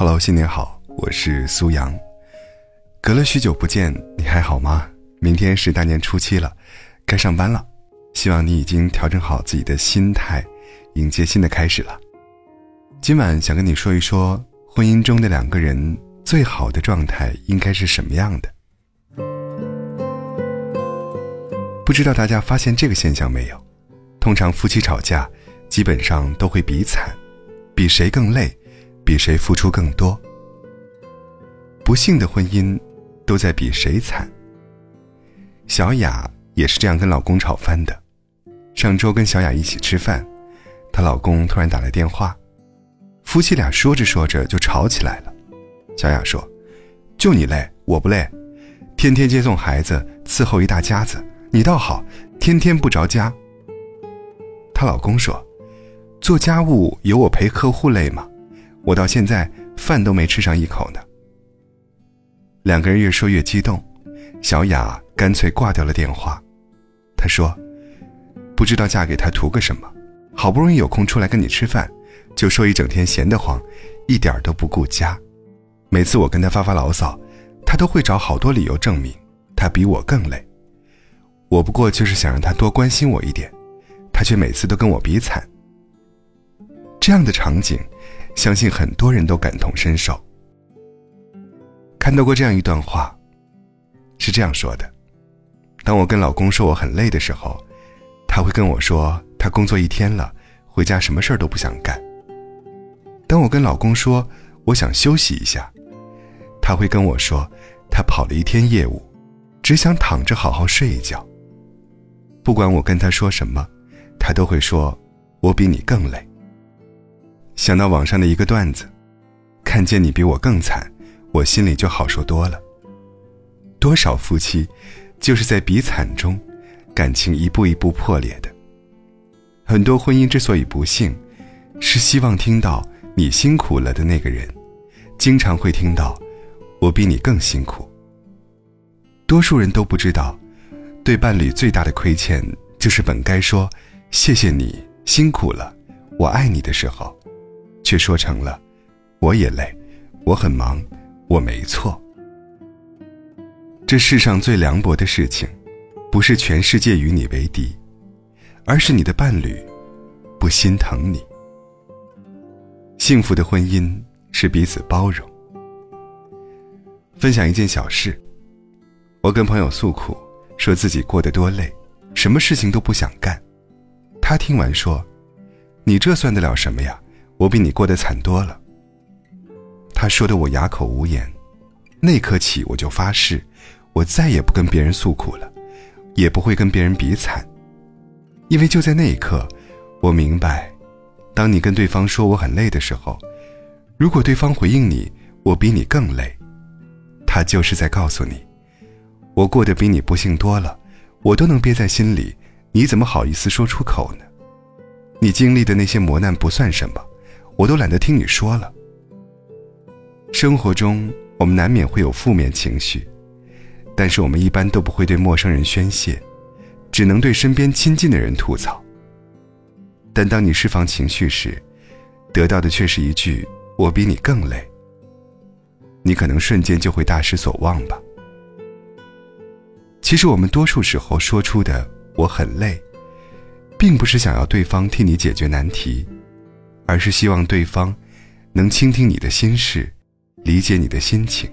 Hello，新年好，我是苏阳。隔了许久不见，你还好吗？明天是大年初七了，该上班了。希望你已经调整好自己的心态，迎接新的开始了。今晚想跟你说一说，婚姻中的两个人最好的状态应该是什么样的？不知道大家发现这个现象没有？通常夫妻吵架，基本上都会比惨，比谁更累，比谁付出更多。不幸的婚姻，都在比谁惨。小雅也是这样跟老公吵翻的。上周跟小雅一起吃饭，她老公突然打来电话，夫妻俩说着说着就吵起来了。小雅说：“就你累，我不累，天天接送孩子，伺候一大家子，你倒好，天天不着家。”她老公说：“做家务有我陪客户累吗？我到现在饭都没吃上一口呢。”两个人越说越激动，小雅干脆挂掉了电话。她说：“不知道嫁给他图个什么？好不容易有空出来跟你吃饭，就说一整天闲得慌，一点都不顾家。每次我跟他发发牢骚，他都会找好多理由证明他比我更累。我不过就是想让他多关心我一点。”他却每次都跟我比惨。这样的场景，相信很多人都感同身受。看到过这样一段话，是这样说的：当我跟老公说我很累的时候，他会跟我说他工作一天了，回家什么事儿都不想干。当我跟老公说我想休息一下，他会跟我说他跑了一天业务，只想躺着好好睡一觉。不管我跟他说什么。他都会说：“我比你更累。”想到网上的一个段子，看见你比我更惨，我心里就好受多了。多少夫妻就是在比惨中，感情一步一步破裂的。很多婚姻之所以不幸，是希望听到你辛苦了的那个人，经常会听到“我比你更辛苦”。多数人都不知道，对伴侣最大的亏欠就是本该说。谢谢你辛苦了，我爱你的时候，却说成了我也累，我很忙，我没错。这世上最凉薄的事情，不是全世界与你为敌，而是你的伴侣不心疼你。幸福的婚姻是彼此包容。分享一件小事，我跟朋友诉苦，说自己过得多累，什么事情都不想干。他听完说：“你这算得了什么呀？我比你过得惨多了。”他说的我哑口无言。那刻起，我就发誓，我再也不跟别人诉苦了，也不会跟别人比惨。因为就在那一刻，我明白，当你跟对方说我很累的时候，如果对方回应你“我比你更累”，他就是在告诉你，我过得比你不幸多了，我都能憋在心里。你怎么好意思说出口呢？你经历的那些磨难不算什么，我都懒得听你说了。生活中我们难免会有负面情绪，但是我们一般都不会对陌生人宣泄，只能对身边亲近的人吐槽。但当你释放情绪时，得到的却是一句“我比你更累”，你可能瞬间就会大失所望吧。其实我们多数时候说出的。我很累，并不是想要对方替你解决难题，而是希望对方能倾听你的心事，理解你的心情。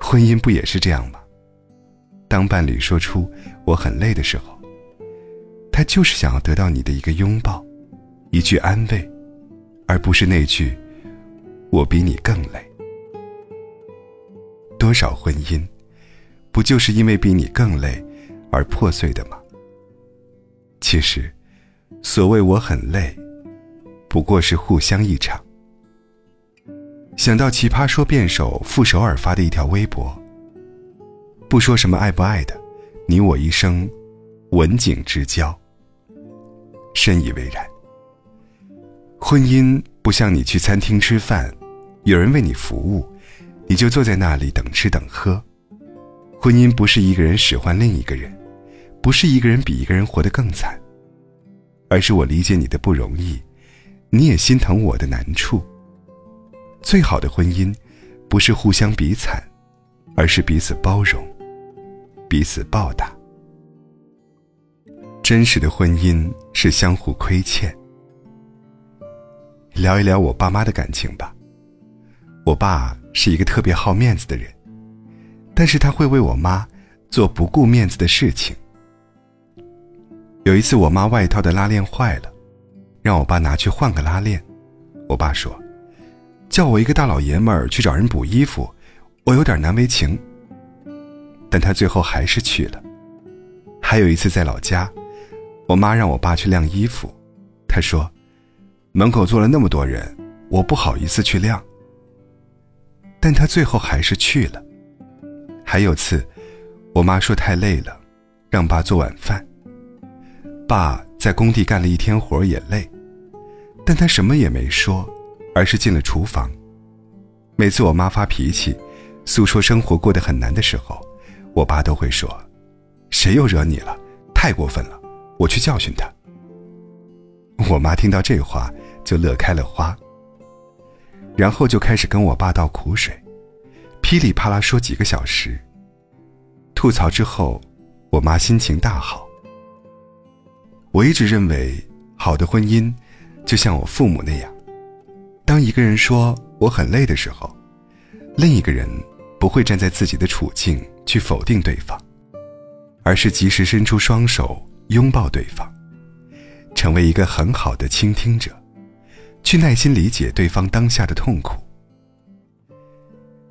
婚姻不也是这样吗？当伴侣说出“我很累”的时候，他就是想要得到你的一个拥抱，一句安慰，而不是那句“我比你更累”。多少婚姻，不就是因为比你更累？而破碎的吗？其实，所谓我很累，不过是互相一场。想到奇葩说辩手傅首尔发的一条微博，不说什么爱不爱的，你我一生文景之交，深以为然。婚姻不像你去餐厅吃饭，有人为你服务，你就坐在那里等吃等喝。婚姻不是一个人使唤另一个人。不是一个人比一个人活得更惨，而是我理解你的不容易，你也心疼我的难处。最好的婚姻，不是互相比惨，而是彼此包容，彼此报答。真实的婚姻是相互亏欠。聊一聊我爸妈的感情吧。我爸是一个特别好面子的人，但是他会为我妈做不顾面子的事情。有一次，我妈外套的拉链坏了，让我爸拿去换个拉链。我爸说：“叫我一个大老爷们儿去找人补衣服，我有点难为情。”但他最后还是去了。还有一次在老家，我妈让我爸去晾衣服，他说：“门口坐了那么多人，我不好意思去晾。”但他最后还是去了。还有次，我妈说太累了，让爸做晚饭。爸在工地干了一天活也累，但他什么也没说，而是进了厨房。每次我妈发脾气，诉说生活过得很难的时候，我爸都会说：“谁又惹你了？太过分了，我去教训他。”我妈听到这话就乐开了花。然后就开始跟我爸倒苦水，噼里啪啦说几个小时。吐槽之后，我妈心情大好。我一直认为，好的婚姻就像我父母那样，当一个人说我很累的时候，另一个人不会站在自己的处境去否定对方，而是及时伸出双手拥抱对方，成为一个很好的倾听者。去耐心理解对方当下的痛苦。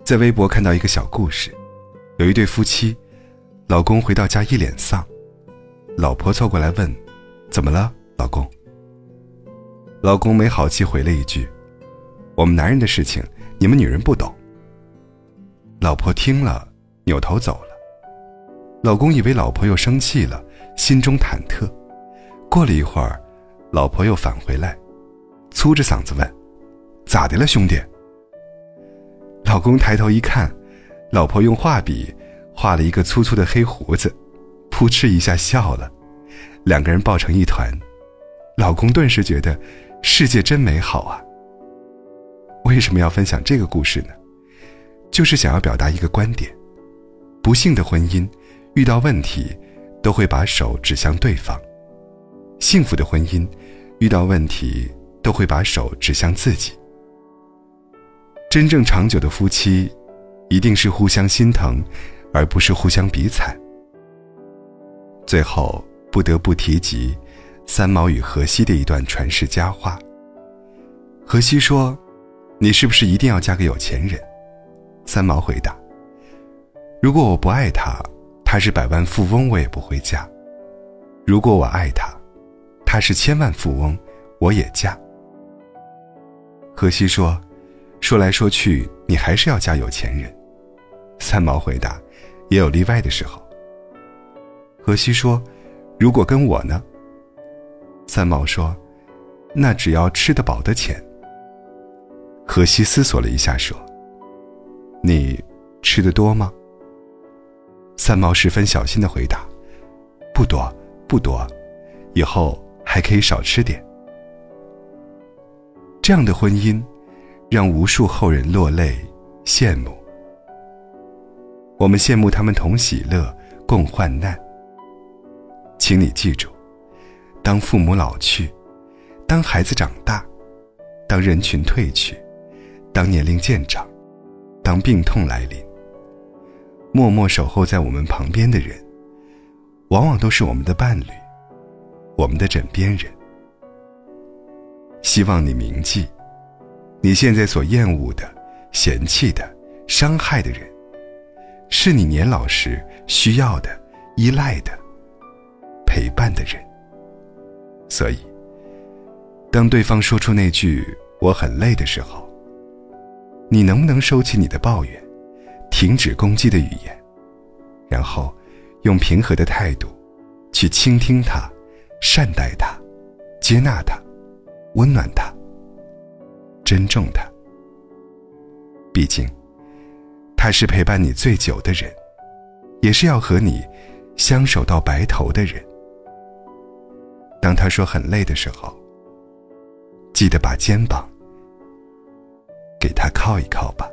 在微博看到一个小故事，有一对夫妻，老公回到家一脸丧，老婆凑过来问：“怎么了，老公？”老公没好气回了一句：“我们男人的事情，你们女人不懂。”老婆听了，扭头走了。老公以为老婆又生气了，心中忐忑。过了一会儿，老婆又返回来。粗着嗓子问：“咋的了，兄弟？”老公抬头一看，老婆用画笔画了一个粗粗的黑胡子，扑哧一下笑了，两个人抱成一团。老公顿时觉得世界真美好啊！为什么要分享这个故事呢？就是想要表达一个观点：不幸的婚姻遇到问题都会把手指向对方，幸福的婚姻遇到问题。都会把手指向自己。真正长久的夫妻，一定是互相心疼，而不是互相比惨。最后不得不提及三毛与荷西的一段传世佳话。荷西说：“你是不是一定要嫁给有钱人？”三毛回答：“如果我不爱他，他是百万富翁，我也不会嫁；如果我爱他，他是千万富翁，我也嫁。”荷西说：“说来说去，你还是要嫁有钱人。”三毛回答：“也有例外的时候。”荷西说：“如果跟我呢？”三毛说：“那只要吃得饱的钱。”荷西思索了一下说：“你吃的多吗？”三毛十分小心的回答：“不多，不多，以后还可以少吃点。”这样的婚姻，让无数后人落泪羡慕。我们羡慕他们同喜乐，共患难。请你记住，当父母老去，当孩子长大，当人群退去，当年龄渐长，当病痛来临，默默守候在我们旁边的人，往往都是我们的伴侣，我们的枕边人。希望你铭记，你现在所厌恶的、嫌弃的、伤害的人，是你年老时需要的、依赖的、陪伴的人。所以，当对方说出那句“我很累”的时候，你能不能收起你的抱怨，停止攻击的语言，然后用平和的态度去倾听他、善待他、接纳他？温暖他，珍重他。毕竟，他是陪伴你最久的人，也是要和你相守到白头的人。当他说很累的时候，记得把肩膀给他靠。一靠吧。